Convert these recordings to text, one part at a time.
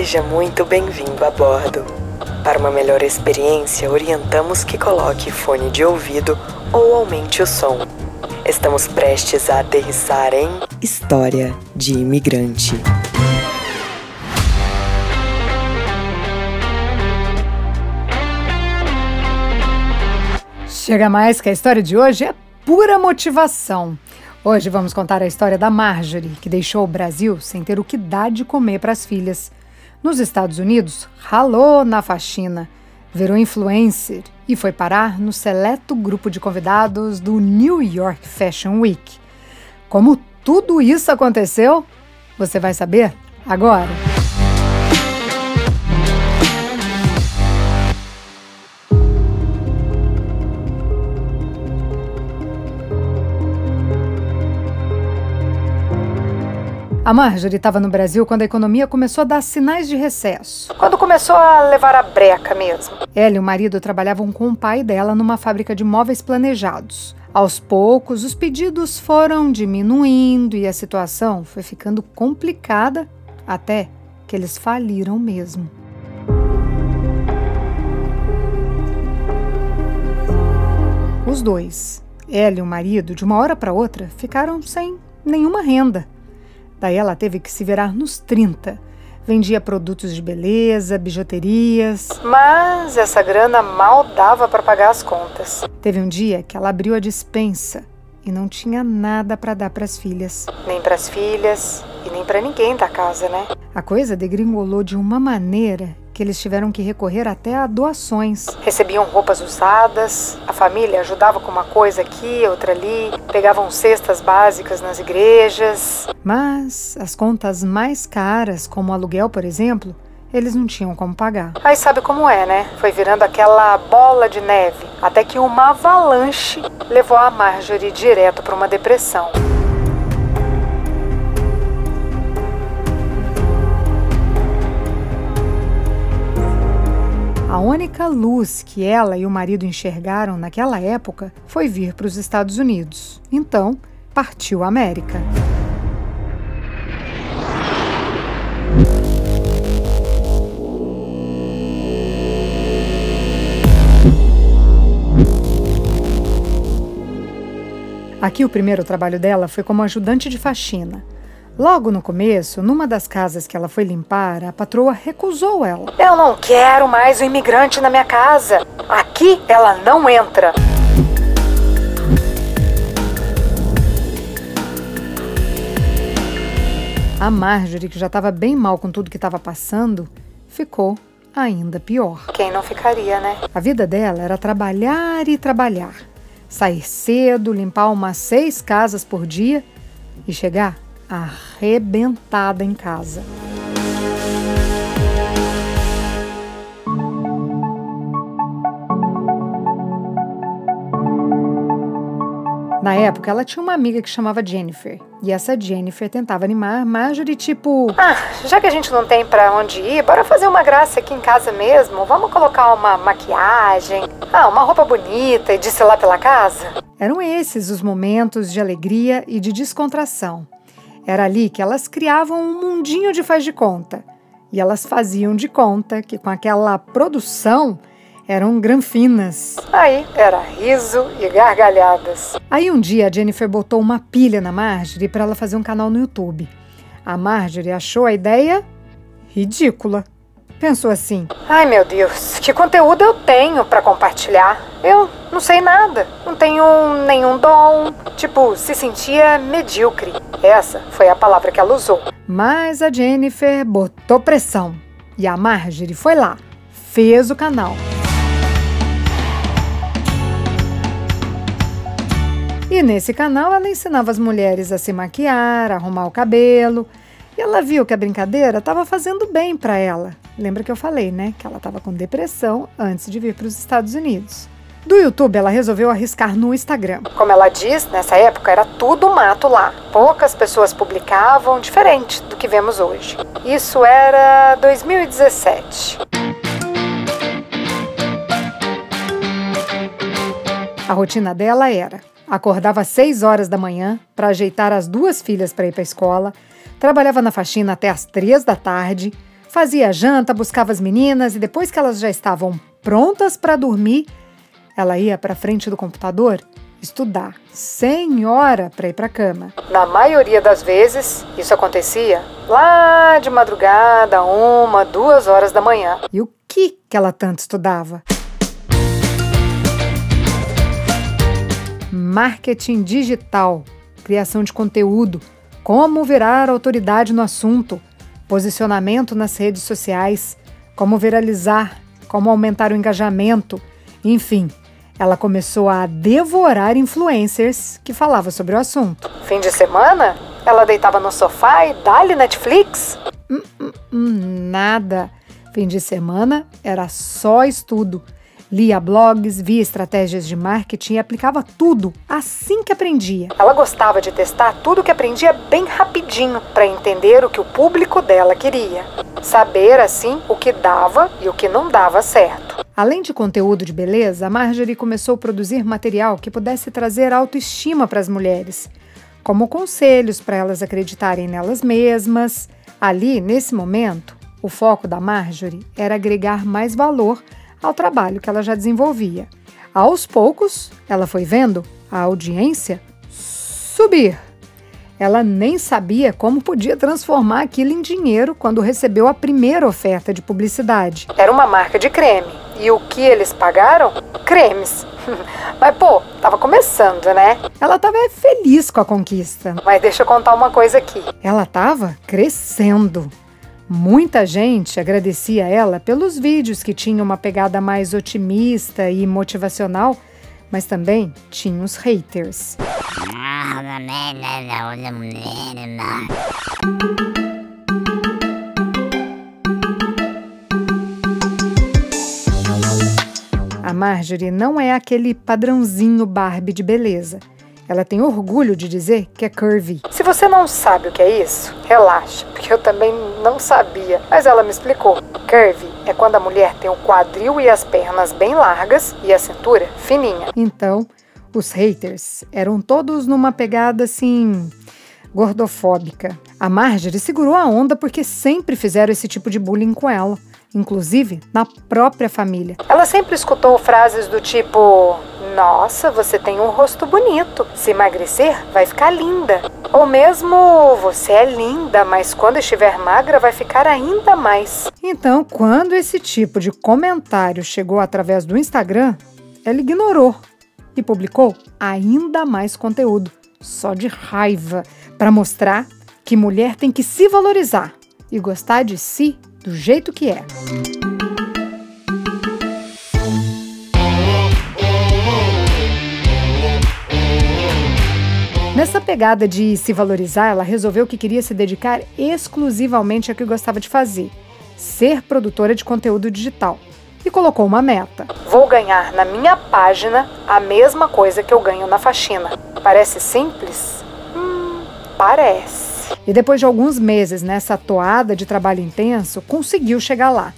Seja muito bem-vindo a bordo. Para uma melhor experiência, orientamos que coloque fone de ouvido ou aumente o som. Estamos prestes a aterrissar em História de Imigrante. Chega mais que a história de hoje é pura motivação. Hoje vamos contar a história da Marjorie, que deixou o Brasil sem ter o que dar de comer para as filhas. Nos Estados Unidos, ralou na faxina, virou influencer e foi parar no seleto grupo de convidados do New York Fashion Week. Como tudo isso aconteceu? Você vai saber agora. A Marjorie estava no Brasil quando a economia começou a dar sinais de recesso. Quando começou a levar a breca mesmo. Ela e o marido trabalhavam com o pai dela numa fábrica de móveis planejados. Aos poucos, os pedidos foram diminuindo e a situação foi ficando complicada até que eles faliram mesmo. Os dois, ela e o marido, de uma hora para outra, ficaram sem nenhuma renda. Daí ela teve que se virar nos 30. Vendia produtos de beleza, bijuterias. Mas essa grana mal dava para pagar as contas. Teve um dia que ela abriu a dispensa e não tinha nada para dar para as filhas. Nem para as filhas e nem para ninguém da casa, né? A coisa degringolou de uma maneira que eles tiveram que recorrer até a doações. Recebiam roupas usadas, a família ajudava com uma coisa aqui, outra ali, pegavam cestas básicas nas igrejas. Mas as contas mais caras, como o aluguel, por exemplo, eles não tinham como pagar. Aí sabe como é, né? Foi virando aquela bola de neve, até que uma avalanche levou a Marjorie direto para uma depressão. Única luz que ela e o marido enxergaram naquela época foi vir para os Estados Unidos. Então, partiu a América. Aqui o primeiro trabalho dela foi como ajudante de faxina. Logo no começo, numa das casas que ela foi limpar, a patroa recusou ela. Eu não quero mais um imigrante na minha casa. Aqui ela não entra. A Marjorie, que já estava bem mal com tudo que estava passando, ficou ainda pior. Quem não ficaria, né? A vida dela era trabalhar e trabalhar. Sair cedo, limpar umas seis casas por dia e chegar arrebentada em casa. Na época, ela tinha uma amiga que chamava Jennifer. E essa Jennifer tentava animar Marjorie, tipo: Ah, já que a gente não tem para onde ir, bora fazer uma graça aqui em casa mesmo. Vamos colocar uma maquiagem, ah, uma roupa bonita e desfilar pela casa? Eram esses os momentos de alegria e de descontração. Era ali que elas criavam um mundinho de faz de conta. E elas faziam de conta que com aquela produção eram granfinas. Aí era riso e gargalhadas. Aí um dia a Jennifer botou uma pilha na Marjorie para ela fazer um canal no YouTube. A Marjorie achou a ideia ridícula pensou assim: Ai meu Deus, que conteúdo eu tenho para compartilhar? Eu não sei nada, não tenho nenhum dom. Tipo, se sentia medíocre. Essa foi a palavra que ela usou. Mas a Jennifer botou pressão e a Marjorie foi lá, fez o canal. E nesse canal ela ensinava as mulheres a se maquiar, a arrumar o cabelo. E ela viu que a brincadeira estava fazendo bem para ela. Lembra que eu falei, né? Que ela estava com depressão antes de vir para os Estados Unidos. Do YouTube, ela resolveu arriscar no Instagram. Como ela diz, nessa época era tudo mato lá. Poucas pessoas publicavam, diferente do que vemos hoje. Isso era 2017. A rotina dela era: acordava às 6 horas da manhã para ajeitar as duas filhas para ir para a escola, trabalhava na faxina até às 3 da tarde, Fazia janta, buscava as meninas e depois que elas já estavam prontas para dormir, ela ia para frente do computador estudar, sem hora para ir para cama. Na maioria das vezes, isso acontecia lá de madrugada, uma, duas horas da manhã. E o que que ela tanto estudava? Marketing digital, criação de conteúdo, como virar autoridade no assunto, posicionamento nas redes sociais, como viralizar, como aumentar o engajamento, enfim, ela começou a devorar influencers que falavam sobre o assunto. Fim de semana? Ela deitava no sofá e dá-lhe Netflix? Hum, hum, hum, nada. Fim de semana era só estudo. Lia blogs, via estratégias de marketing e aplicava tudo assim que aprendia. Ela gostava de testar tudo que aprendia bem rapidinho para entender o que o público dela queria. Saber assim o que dava e o que não dava certo. Além de conteúdo de beleza, a Marjorie começou a produzir material que pudesse trazer autoestima para as mulheres, como conselhos para elas acreditarem nelas mesmas. Ali, nesse momento, o foco da Marjorie era agregar mais valor ao trabalho que ela já desenvolvia. Aos poucos, ela foi vendo a audiência subir. Ela nem sabia como podia transformar aquilo em dinheiro quando recebeu a primeira oferta de publicidade. Era uma marca de creme. E o que eles pagaram? Cremes. Mas, pô, tava começando, né? Ela tava feliz com a conquista. Mas deixa eu contar uma coisa aqui. Ela tava crescendo. Muita gente agradecia ela pelos vídeos que tinham uma pegada mais otimista e motivacional mas também tinha os haters. A Marjorie não é aquele padrãozinho Barbie de beleza. Ela tem orgulho de dizer que é curvy. Se você não sabe o que é isso, relaxa, porque eu também não sabia, mas ela me explicou. Curvy é quando a mulher tem o quadril e as pernas bem largas e a cintura fininha. Então, os haters eram todos numa pegada assim gordofóbica. A Marjorie segurou a onda porque sempre fizeram esse tipo de bullying com ela, inclusive na própria família. Ela sempre escutou frases do tipo: Nossa, você tem um rosto bonito. Se emagrecer, vai ficar linda. Ou mesmo: Você é linda, mas quando estiver magra, vai ficar ainda mais. Então, quando esse tipo de comentário chegou através do Instagram, ela ignorou e publicou ainda mais conteúdo, só de raiva para mostrar que mulher tem que se valorizar e gostar de si do jeito que é. Nessa pegada de se valorizar, ela resolveu que queria se dedicar exclusivamente ao que gostava de fazer: ser produtora de conteúdo digital. E colocou uma meta: Vou ganhar na minha página a mesma coisa que eu ganho na faxina. Parece simples? Parece. E depois de alguns meses nessa toada de trabalho intenso, conseguiu chegar lá.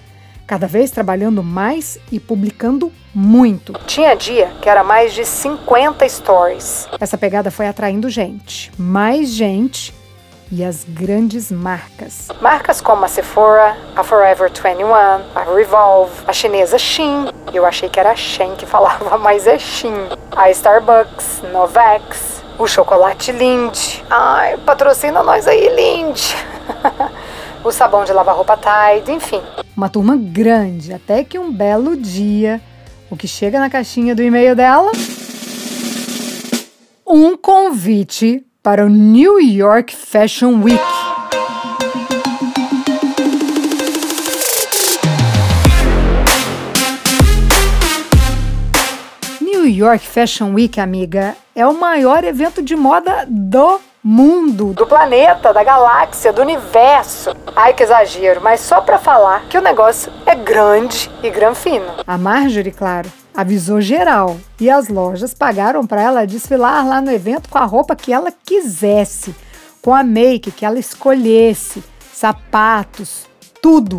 Cada vez trabalhando mais e publicando muito. Tinha dia que era mais de 50 stories. Essa pegada foi atraindo gente, mais gente e as grandes marcas. Marcas como a Sephora, a Forever 21, a Revolve, a chinesa Shein. Eu achei que era Shein que falava, mas é Shein. A Starbucks, Novex, o chocolate Lind. Ai, patrocina nós aí, Lind. o sabão de lavar roupa Tide, enfim. Uma turma grande, até que um belo dia, o que chega na caixinha do e-mail dela? Um convite para o New York Fashion Week. York Fashion Week, amiga, é o maior evento de moda do mundo, do planeta, da galáxia, do universo. Ai, que exagero, mas só para falar que o negócio é grande e granfino. A Marjorie, claro, avisou geral e as lojas pagaram para ela desfilar lá no evento com a roupa que ela quisesse, com a make que ela escolhesse, sapatos, tudo.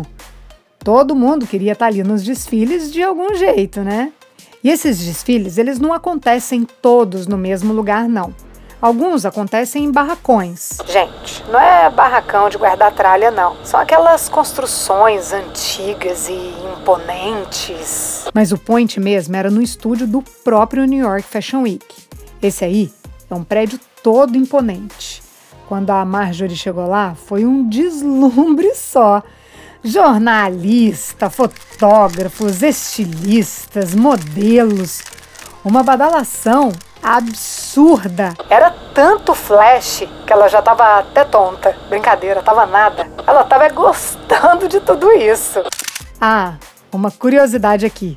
Todo mundo queria estar ali nos desfiles de algum jeito, né? E esses desfiles, eles não acontecem todos no mesmo lugar, não. Alguns acontecem em barracões. Gente, não é barracão de guardar tralha, não. São aquelas construções antigas e imponentes. Mas o point mesmo era no estúdio do próprio New York Fashion Week. Esse aí é um prédio todo imponente. Quando a Marjorie chegou lá, foi um deslumbre só. Jornalista, fotógrafos, estilistas, modelos. Uma badalação absurda. Era tanto flash que ela já estava até tonta. Brincadeira, tava nada. Ela estava gostando de tudo isso. Ah, uma curiosidade aqui.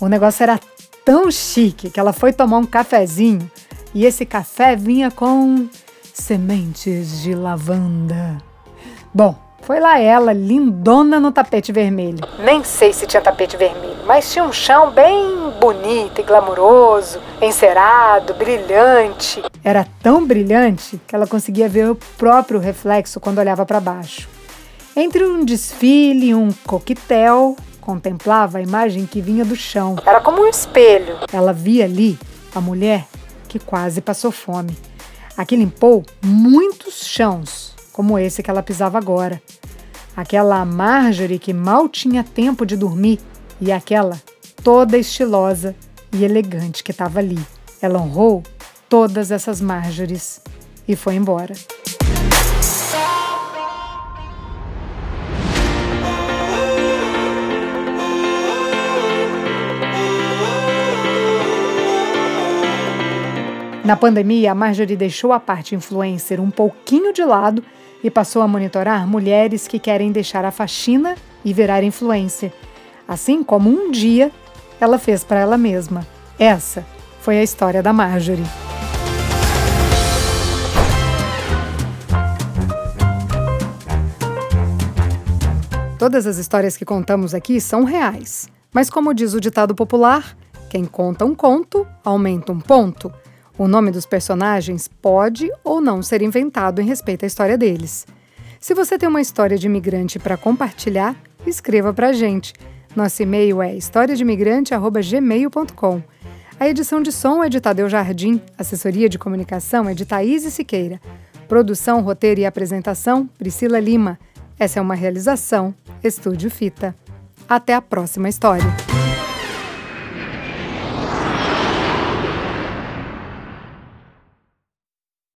O negócio era tão chique que ela foi tomar um cafezinho e esse café vinha com sementes de lavanda. Bom, foi lá ela, lindona no tapete vermelho. Nem sei se tinha tapete vermelho, mas tinha um chão bem bonito e glamuroso, encerado, brilhante. Era tão brilhante que ela conseguia ver o próprio reflexo quando olhava para baixo. Entre um desfile e um coquetel, contemplava a imagem que vinha do chão. Era como um espelho. Ela via ali a mulher que quase passou fome. Aqui limpou muitos chãos como esse que ela pisava agora. Aquela Marjorie que mal tinha tempo de dormir e aquela toda estilosa e elegante que estava ali. Ela honrou todas essas Marjores e foi embora. Na pandemia, a Marjorie deixou a parte influencer um pouquinho de lado e passou a monitorar mulheres que querem deixar a faxina e virar influencer, assim como um dia ela fez para ela mesma. Essa foi a história da Marjorie. Todas as histórias que contamos aqui são reais, mas como diz o ditado popular, quem conta um conto aumenta um ponto. O nome dos personagens pode ou não ser inventado em respeito à história deles. Se você tem uma história de imigrante para compartilhar, escreva para a gente. Nosso e-mail é historiademigrante.gmail.com. A edição de som é de Tadeu Jardim, assessoria de comunicação é de Thaís Siqueira. Produção, roteiro e apresentação, Priscila Lima. Essa é uma realização Estúdio Fita. Até a próxima história.